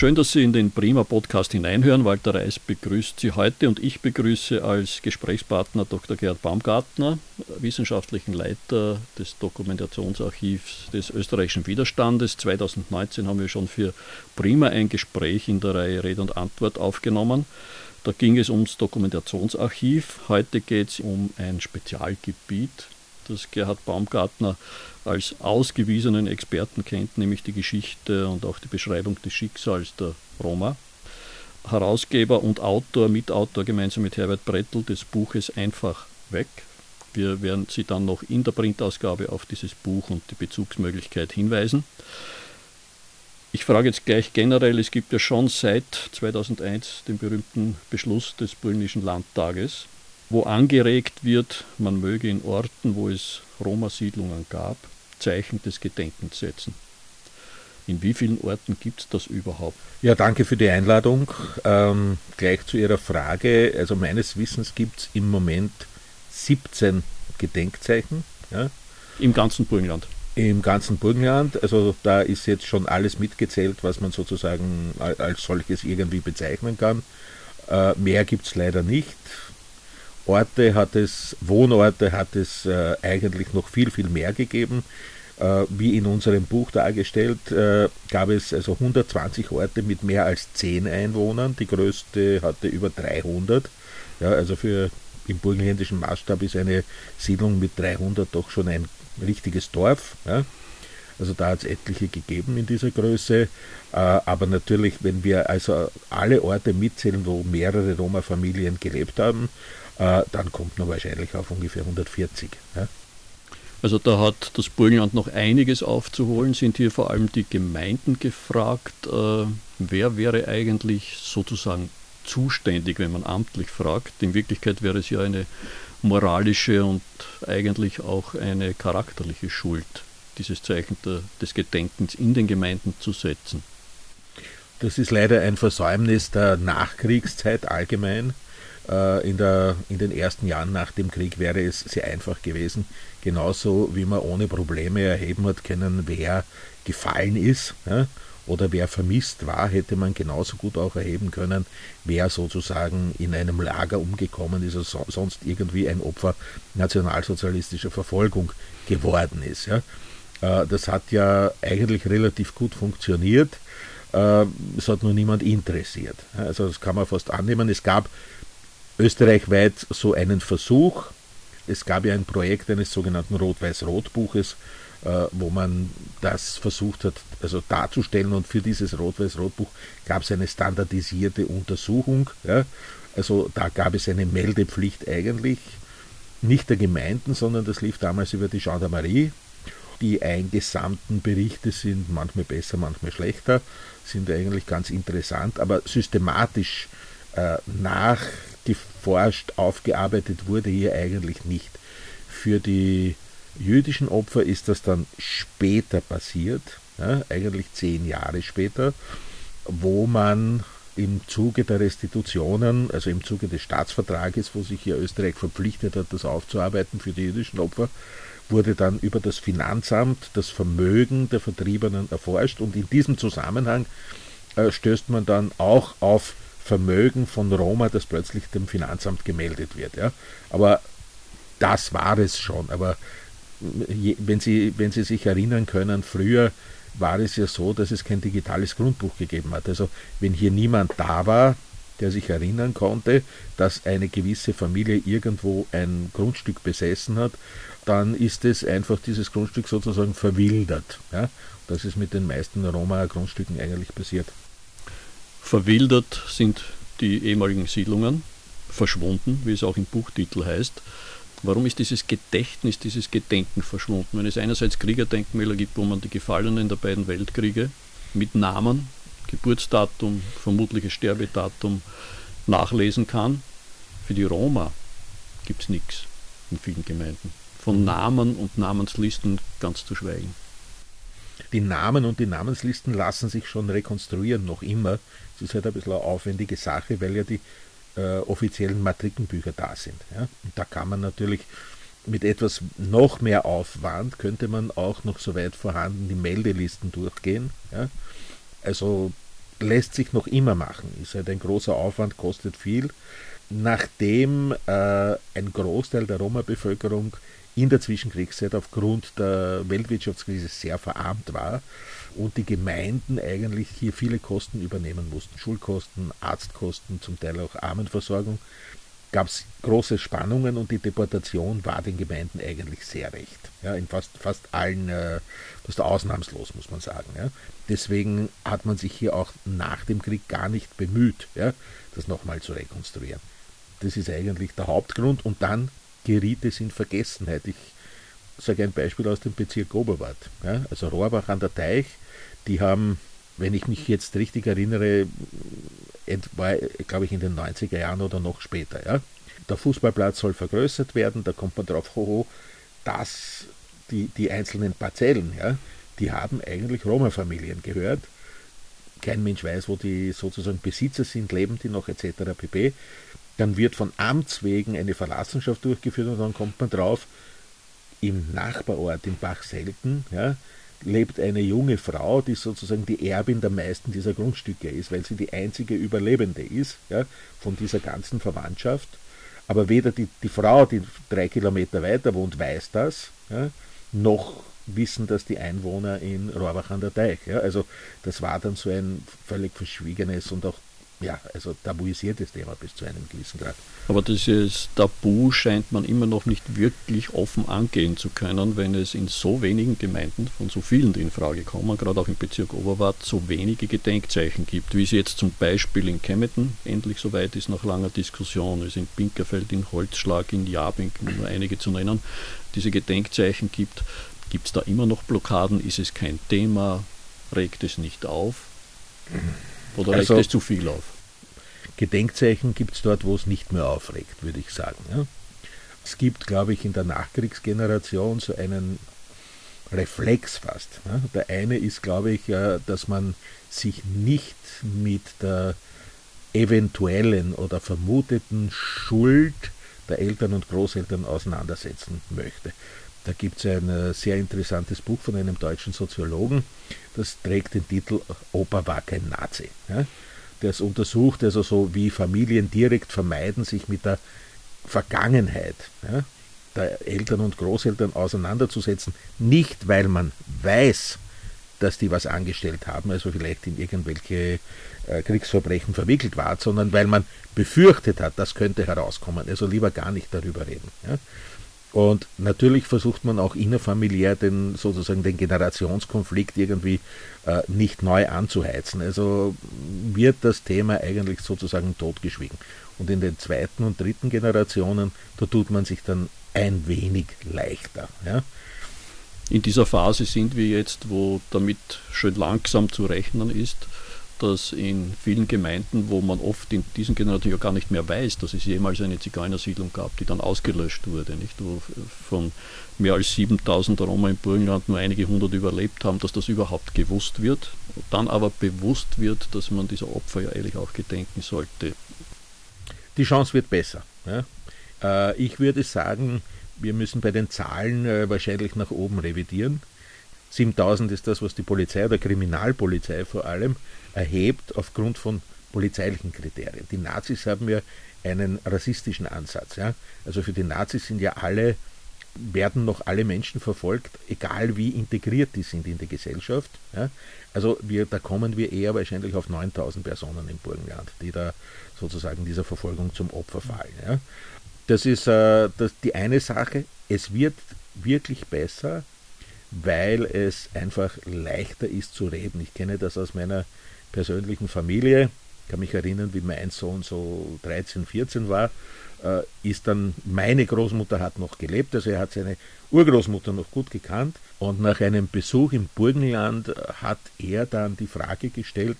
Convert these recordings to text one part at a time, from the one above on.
Schön, dass Sie in den Prima Podcast hineinhören. Walter Reis begrüßt Sie heute und ich begrüße als Gesprächspartner Dr. Gerhard Baumgartner, wissenschaftlichen Leiter des Dokumentationsarchivs des österreichischen Widerstandes. 2019 haben wir schon für Prima ein Gespräch in der Reihe Rede und Antwort aufgenommen. Da ging es ums Dokumentationsarchiv. Heute geht es um ein Spezialgebiet, das Gerhard Baumgartner als ausgewiesenen Experten kennt, nämlich die Geschichte und auch die Beschreibung des Schicksals der Roma. Herausgeber und Autor, Mitautor gemeinsam mit Herbert Brettel des Buches Einfach weg. Wir werden Sie dann noch in der Printausgabe auf dieses Buch und die Bezugsmöglichkeit hinweisen. Ich frage jetzt gleich generell, es gibt ja schon seit 2001 den berühmten Beschluss des polnischen Landtages, wo angeregt wird, man möge in Orten, wo es Roma-Siedlungen gab, Zeichen des Gedenkens setzen. In wie vielen Orten gibt es das überhaupt? Ja, danke für die Einladung. Ähm, gleich zu Ihrer Frage. Also meines Wissens gibt es im Moment 17 Gedenkzeichen. Ja. Im ganzen Burgenland? Im ganzen Burgenland. Also da ist jetzt schon alles mitgezählt, was man sozusagen als solches irgendwie bezeichnen kann. Äh, mehr gibt es leider nicht. Orte hat es, Wohnorte hat es äh, eigentlich noch viel, viel mehr gegeben. Äh, wie in unserem Buch dargestellt, äh, gab es also 120 Orte mit mehr als 10 Einwohnern. Die größte hatte über 300. Ja, also für im burgenländischen Maßstab ist eine Siedlung mit 300 doch schon ein richtiges Dorf. Ja. Also da hat es etliche gegeben in dieser Größe. Äh, aber natürlich, wenn wir also alle Orte mitzählen, wo mehrere Roma-Familien gelebt haben, äh, dann kommt man wahrscheinlich auf ungefähr 140. Ja? Also da hat das Burgenland noch einiges aufzuholen. Sind hier vor allem die Gemeinden gefragt? Äh, wer wäre eigentlich sozusagen zuständig, wenn man amtlich fragt? In Wirklichkeit wäre es ja eine moralische und eigentlich auch eine charakterliche Schuld, dieses Zeichen der, des Gedenkens in den Gemeinden zu setzen. Das ist leider ein Versäumnis der Nachkriegszeit allgemein. Äh, in, der, in den ersten Jahren nach dem Krieg wäre es sehr einfach gewesen, genauso wie man ohne Probleme erheben hat können, wer gefallen ist ja, oder wer vermisst war, hätte man genauso gut auch erheben können, wer sozusagen in einem Lager umgekommen ist oder sonst irgendwie ein Opfer nationalsozialistischer Verfolgung geworden ist. Ja. Äh, das hat ja eigentlich relativ gut funktioniert. Äh, es hat nur niemand interessiert. Also das kann man fast annehmen. Es gab österreichweit so einen Versuch. Es gab ja ein Projekt eines sogenannten Rot-Weiß-Rot-Buches, äh, wo man das versucht hat, also darzustellen. Und für dieses Rot-Weiß-Rot-Buch gab es eine standardisierte Untersuchung. Ja. Also da gab es eine Meldepflicht eigentlich, nicht der Gemeinden, sondern das lief damals über die Gendarmerie. Die eingesamten Berichte sind manchmal besser, manchmal schlechter, sind eigentlich ganz interessant, aber systematisch äh, nach geforscht, aufgearbeitet wurde hier eigentlich nicht. Für die jüdischen Opfer ist das dann später passiert, ja, eigentlich zehn Jahre später, wo man im Zuge der Restitutionen, also im Zuge des Staatsvertrages, wo sich hier Österreich verpflichtet hat, das aufzuarbeiten für die jüdischen Opfer, wurde dann über das Finanzamt das Vermögen der Vertriebenen erforscht und in diesem Zusammenhang äh, stößt man dann auch auf Vermögen von Roma, das plötzlich dem Finanzamt gemeldet wird. Ja. Aber das war es schon. Aber wenn Sie, wenn Sie sich erinnern können, früher war es ja so, dass es kein digitales Grundbuch gegeben hat. Also wenn hier niemand da war, der sich erinnern konnte, dass eine gewisse Familie irgendwo ein Grundstück besessen hat, dann ist es einfach dieses Grundstück sozusagen verwildert. Ja? Das ist mit den meisten Roma-Grundstücken eigentlich passiert. Verwildert sind die ehemaligen Siedlungen, verschwunden, wie es auch im Buchtitel heißt. Warum ist dieses Gedächtnis, dieses Gedenken verschwunden? Wenn es einerseits Kriegerdenkmäler gibt, wo man die Gefallenen der beiden Weltkriege mit Namen, Geburtsdatum, vermutliches Sterbedatum nachlesen kann, für die Roma gibt es nichts in vielen Gemeinden. Von Namen und Namenslisten ganz zu schweigen. Die Namen und die Namenslisten lassen sich schon rekonstruieren, noch immer. Es ist halt ein bisschen eine aufwendige Sache, weil ja die äh, offiziellen Matrikenbücher da sind. Ja? Und da kann man natürlich mit etwas noch mehr Aufwand, könnte man auch noch so weit vorhanden die Meldelisten durchgehen. Ja? Also lässt sich noch immer machen, ist halt ein großer Aufwand, kostet viel. Nachdem äh, ein Großteil der Roma-Bevölkerung in der Zwischenkriegszeit aufgrund der Weltwirtschaftskrise sehr verarmt war und die Gemeinden eigentlich hier viele Kosten übernehmen mussten. Schulkosten, Arztkosten, zum Teil auch Armenversorgung. Gab es große Spannungen und die Deportation war den Gemeinden eigentlich sehr recht. Ja, in fast, fast allen, äh, fast ausnahmslos muss man sagen. Ja. Deswegen hat man sich hier auch nach dem Krieg gar nicht bemüht, ja, das nochmal zu rekonstruieren. Das ist eigentlich der Hauptgrund und dann geriet es in Vergessenheit. Ich sage ein Beispiel aus dem Bezirk Oberwart. Ja, also Rohrbach an der Teich, die haben, wenn ich mich jetzt richtig erinnere, glaube ich, in den 90er Jahren oder noch später. Ja. Der Fußballplatz soll vergrößert werden, da kommt man drauf, hoho, dass die, die einzelnen Parzellen, ja, die haben eigentlich Roma-Familien gehört. Kein Mensch weiß, wo die sozusagen Besitzer sind, leben die noch etc. pp. Dann wird von Amts wegen eine Verlassenschaft durchgeführt und dann kommt man drauf, im Nachbarort, in Bachselten, ja, lebt eine junge Frau, die sozusagen die Erbin der meisten dieser Grundstücke ist, weil sie die einzige Überlebende ist ja, von dieser ganzen Verwandtschaft. Aber weder die, die Frau, die drei Kilometer weiter wohnt, weiß das, ja, noch wissen das die Einwohner in Rohrbach an der Teich. Ja. Also das war dann so ein völlig verschwiegenes und auch ja, also tabuisiertes Thema bis zu einem gewissen Grad. Aber dieses Tabu scheint man immer noch nicht wirklich offen angehen zu können, wenn es in so wenigen Gemeinden, von so vielen, die in Frage kommen, gerade auch im Bezirk Oberwart, so wenige Gedenkzeichen gibt, wie es jetzt zum Beispiel in Kempten endlich soweit ist nach langer Diskussion, es in Pinkerfeld, in Holzschlag, in Jabing, um nur einige zu nennen, diese Gedenkzeichen gibt. Gibt es da immer noch Blockaden? Ist es kein Thema? Regt es nicht auf? Oder also, regt es zu viel auf? Gedenkzeichen gibt es dort, wo es nicht mehr aufregt, würde ich sagen. Ja. Es gibt, glaube ich, in der Nachkriegsgeneration so einen Reflex fast. Ja. Der eine ist, glaube ich, dass man sich nicht mit der eventuellen oder vermuteten Schuld der Eltern und Großeltern auseinandersetzen möchte. Da gibt es ein äh, sehr interessantes Buch von einem deutschen Soziologen, das trägt den Titel Opa war kein Nazi. Ja? Der es untersucht, also so wie Familien direkt vermeiden, sich mit der Vergangenheit ja, der Eltern und Großeltern auseinanderzusetzen, nicht weil man weiß, dass die was angestellt haben, also vielleicht in irgendwelche äh, Kriegsverbrechen verwickelt war, sondern weil man befürchtet hat, das könnte herauskommen. Also lieber gar nicht darüber reden. Ja. Und natürlich versucht man auch innerfamiliär den sozusagen den Generationskonflikt irgendwie äh, nicht neu anzuheizen. Also wird das Thema eigentlich sozusagen totgeschwiegen. Und in den zweiten und dritten Generationen, da tut man sich dann ein wenig leichter. Ja. In dieser Phase sind wir jetzt, wo damit schön langsam zu rechnen ist, dass in vielen Gemeinden, wo man oft in diesen Generationen ja gar nicht mehr weiß, dass es jemals eine Zigeunersiedlung gab, die dann ausgelöscht wurde, nicht? wo von mehr als 7000 Roma im Burgenland nur einige hundert überlebt haben, dass das überhaupt gewusst wird, dann aber bewusst wird, dass man dieser Opfer ja ehrlich auch gedenken sollte. Die Chance wird besser. Ja? Äh, ich würde sagen, wir müssen bei den Zahlen äh, wahrscheinlich nach oben revidieren. 7000 ist das, was die Polizei oder Kriminalpolizei vor allem erhebt aufgrund von polizeilichen Kriterien. Die Nazis haben ja einen rassistischen Ansatz. Ja? Also für die Nazis sind ja alle, werden noch alle Menschen verfolgt, egal wie integriert die sind in die Gesellschaft. Ja? Also wir, da kommen wir eher wahrscheinlich auf 9000 Personen im Burgenland, die da sozusagen dieser Verfolgung zum Opfer fallen. Ja? Das ist äh, das, die eine Sache. Es wird wirklich besser, weil es einfach leichter ist zu reden. Ich kenne das aus meiner persönlichen Familie. Ich kann mich erinnern, wie mein Sohn so 13, 14 war, äh, ist dann, meine Großmutter hat noch gelebt, also er hat seine Urgroßmutter noch gut gekannt. Und nach einem Besuch im Burgenland hat er dann die Frage gestellt,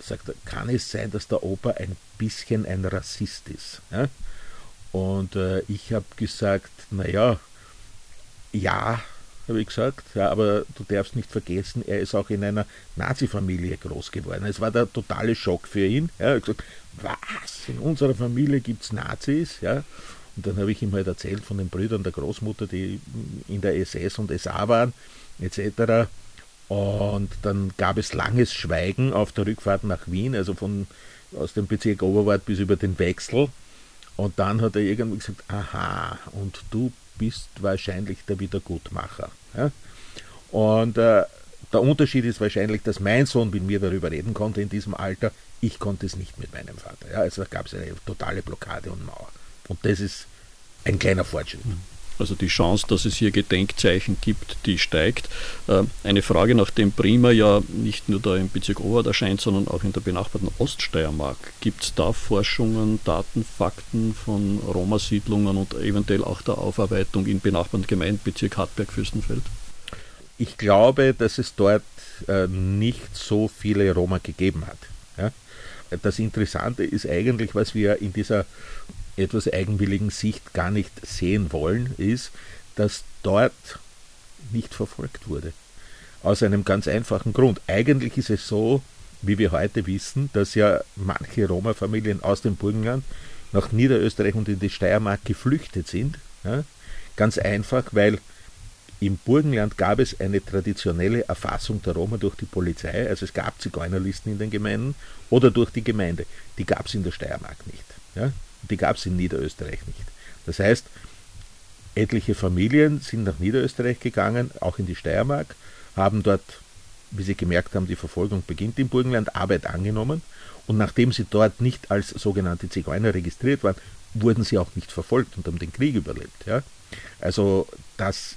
sagt kann es sein, dass der Opa ein bisschen ein Rassist ist? Ja? Und äh, ich habe gesagt, naja, ja, habe ich gesagt. Ja, aber du darfst nicht vergessen, er ist auch in einer Nazi-Familie groß geworden. Es war der totale Schock für ihn. Ja, hat gesagt, was? In unserer Familie gibt es Nazis? Ja. Und dann habe ich ihm halt erzählt von den Brüdern der Großmutter, die in der SS und SA waren, etc. Und dann gab es langes Schweigen auf der Rückfahrt nach Wien, also von aus dem Bezirk Oberwart bis über den Wechsel. Und dann hat er irgendwie gesagt, aha, und du bist wahrscheinlich der Wiedergutmacher. Ja? Und äh, der Unterschied ist wahrscheinlich, dass mein Sohn mit mir darüber reden konnte in diesem Alter. Ich konnte es nicht mit meinem Vater. Ja? Also gab es eine totale Blockade und Mauer. Und das ist ein kleiner Fortschritt. Mhm. Also die Chance, dass es hier Gedenkzeichen gibt, die steigt. Äh, eine Frage, nachdem Prima ja nicht nur da im Bezirk Oberwart erscheint, sondern auch in der benachbarten Oststeiermark. Gibt es da Forschungen, Daten, Fakten von Roma-Siedlungen und eventuell auch der Aufarbeitung in benachbarten Gemeinden, Bezirk Hartberg-Fürstenfeld? Ich glaube, dass es dort äh, nicht so viele Roma gegeben hat. Das Interessante ist eigentlich, was wir in dieser etwas eigenwilligen Sicht gar nicht sehen wollen, ist, dass dort nicht verfolgt wurde. Aus einem ganz einfachen Grund. Eigentlich ist es so, wie wir heute wissen, dass ja manche Roma-Familien aus dem Burgenland nach Niederösterreich und in die Steiermark geflüchtet sind. Ja? Ganz einfach, weil im Burgenland gab es eine traditionelle Erfassung der Roma durch die Polizei, also es gab Zigeunerlisten in den Gemeinden oder durch die Gemeinde. Die gab es in der Steiermark nicht. Ja? Die gab es in Niederösterreich nicht. Das heißt, etliche Familien sind nach Niederösterreich gegangen, auch in die Steiermark, haben dort, wie sie gemerkt haben, die Verfolgung beginnt im Burgenland, Arbeit angenommen und nachdem sie dort nicht als sogenannte Zigeuner registriert waren, wurden sie auch nicht verfolgt und haben den Krieg überlebt. Ja? Also das,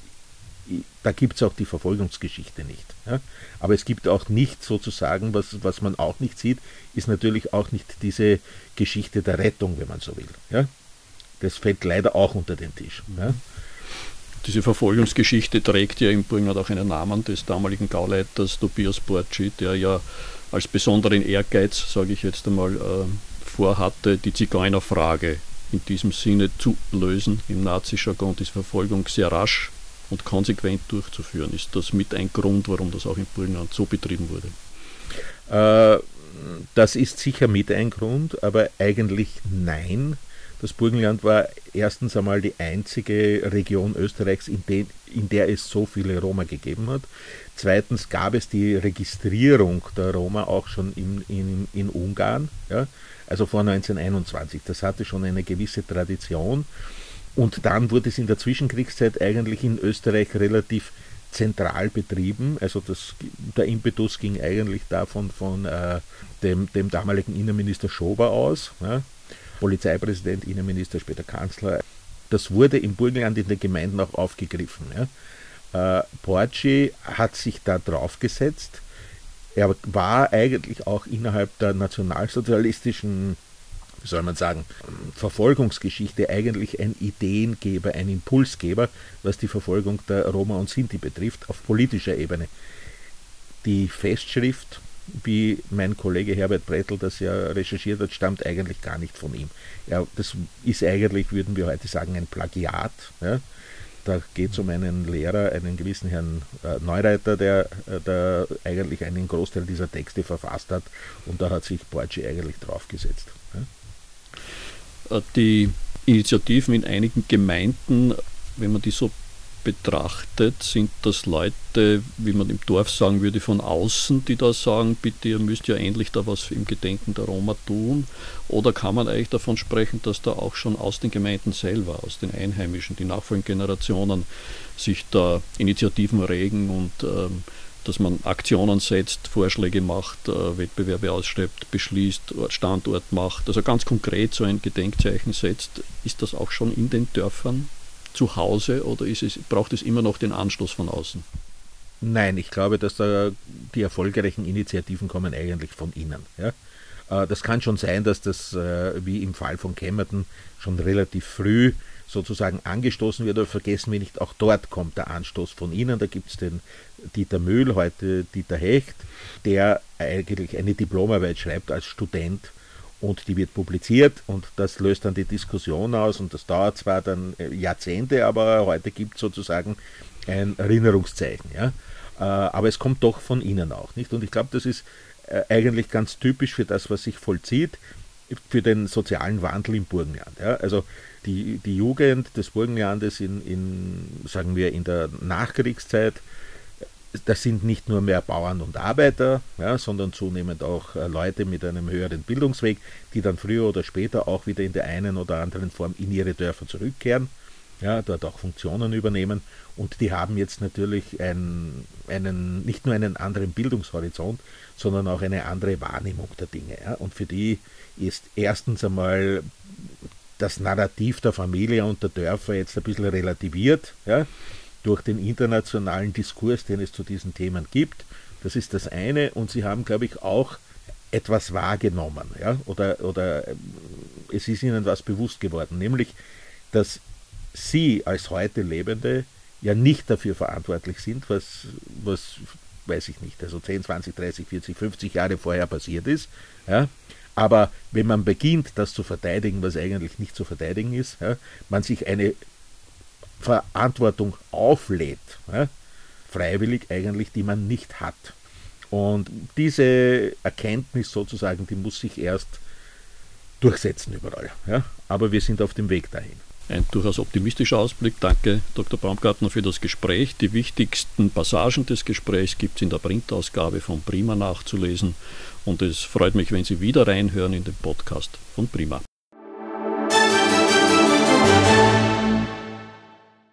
da gibt es auch die Verfolgungsgeschichte nicht. Ja? Aber es gibt auch nicht sozusagen, was, was man auch nicht sieht, ist natürlich auch nicht diese Geschichte der Rettung, wenn man so will. Ja? Das fällt leider auch unter den Tisch. Ja? Diese Verfolgungsgeschichte trägt ja im Übrigen auch einen Namen des damaligen Gauleiters Tobias Borci, der ja als besonderen Ehrgeiz, sage ich jetzt einmal, äh, vorhatte, die Zigeunerfrage in diesem Sinne zu lösen. Im Nazi-Jargon diese Verfolgung sehr rasch und konsequent durchzuführen. Ist das mit ein Grund, warum das auch in Burgenland so betrieben wurde? Äh, das ist sicher mit ein Grund, aber eigentlich nein. Das Burgenland war erstens einmal die einzige Region Österreichs, in, de, in, der es so viele Roma gegeben hat. Zweitens gab es die Registrierung der Roma auch schon in, in, in Ungarn, ja, also vor 1921. Das hatte schon eine gewisse Tradition. Und dann wurde es in der Zwischenkriegszeit eigentlich in Österreich relativ zentral betrieben. Also das, der Impetus ging eigentlich davon von äh, dem, dem damaligen Innenminister Schober aus, ja, Polizeipräsident, Innenminister, später Kanzler. Das wurde im Burgenland in den Gemeinden auch aufgegriffen. Ja. Äh, Porci hat sich da draufgesetzt. Er war eigentlich auch innerhalb der nationalsozialistischen wie soll man sagen, Verfolgungsgeschichte eigentlich ein Ideengeber, ein Impulsgeber, was die Verfolgung der Roma und Sinti betrifft, auf politischer Ebene. Die Festschrift, wie mein Kollege Herbert Brettel das ja recherchiert hat, stammt eigentlich gar nicht von ihm. Ja, das ist eigentlich, würden wir heute sagen, ein Plagiat. Ja. Da geht es um einen Lehrer, einen gewissen Herrn äh, Neureiter, der, äh, der eigentlich einen Großteil dieser Texte verfasst hat und da hat sich Borgi eigentlich draufgesetzt. Äh, die Initiativen in einigen Gemeinden, wenn man die so betrachtet, sind das Leute, wie man im Dorf sagen würde, von außen, die da sagen, bitte, ihr müsst ja endlich da was im Gedenken der Roma tun? Oder kann man eigentlich davon sprechen, dass da auch schon aus den Gemeinden selber, aus den Einheimischen, die nachfolgenden Generationen sich da Initiativen regen und ähm, dass man Aktionen setzt, Vorschläge macht, äh, Wettbewerbe ausschreibt, beschließt, Standort macht, also ganz konkret so ein Gedenkzeichen setzt. Ist das auch schon in den Dörfern zu Hause oder es, braucht es immer noch den Anstoß von außen? Nein, ich glaube, dass da die erfolgreichen Initiativen kommen eigentlich von innen. Ja? Äh, das kann schon sein, dass das, äh, wie im Fall von Kämmerten, schon relativ früh sozusagen angestoßen wird, aber vergessen wir nicht, auch dort kommt der Anstoß von Ihnen. Da gibt es den Dieter Mühl, heute Dieter Hecht, der eigentlich eine Diplomarbeit schreibt als Student und die wird publiziert und das löst dann die Diskussion aus und das dauert zwar dann äh, Jahrzehnte, aber heute gibt es sozusagen ein Erinnerungszeichen. Ja? Äh, aber es kommt doch von Ihnen auch, nicht? Und ich glaube, das ist äh, eigentlich ganz typisch für das, was sich vollzieht, für den sozialen Wandel im Burgenland. Ja? Also die, die Jugend des Burgenlandes in, in, sagen wir, in der Nachkriegszeit das sind nicht nur mehr Bauern und Arbeiter, ja, sondern zunehmend auch äh, Leute mit einem höheren Bildungsweg, die dann früher oder später auch wieder in der einen oder anderen Form in ihre Dörfer zurückkehren, ja, dort auch Funktionen übernehmen. Und die haben jetzt natürlich ein, einen, nicht nur einen anderen Bildungshorizont, sondern auch eine andere Wahrnehmung der Dinge. Ja. Und für die ist erstens einmal das Narrativ der Familie und der Dörfer jetzt ein bisschen relativiert. Ja durch den internationalen Diskurs, den es zu diesen Themen gibt. Das ist das eine. Und sie haben, glaube ich, auch etwas wahrgenommen. Ja? Oder, oder ähm, es ist ihnen was bewusst geworden, nämlich, dass sie als heute Lebende ja nicht dafür verantwortlich sind, was, was weiß ich nicht, also 10, 20, 30, 40, 50 Jahre vorher passiert ist. Ja? Aber wenn man beginnt, das zu verteidigen, was eigentlich nicht zu verteidigen ist, ja, man sich eine Verantwortung auflädt, ja, freiwillig eigentlich, die man nicht hat. Und diese Erkenntnis sozusagen, die muss sich erst durchsetzen überall. Ja? Aber wir sind auf dem Weg dahin. Ein durchaus optimistischer Ausblick. Danke, Dr. Baumgartner, für das Gespräch. Die wichtigsten Passagen des Gesprächs gibt es in der Printausgabe von Prima nachzulesen. Und es freut mich, wenn Sie wieder reinhören in den Podcast von Prima.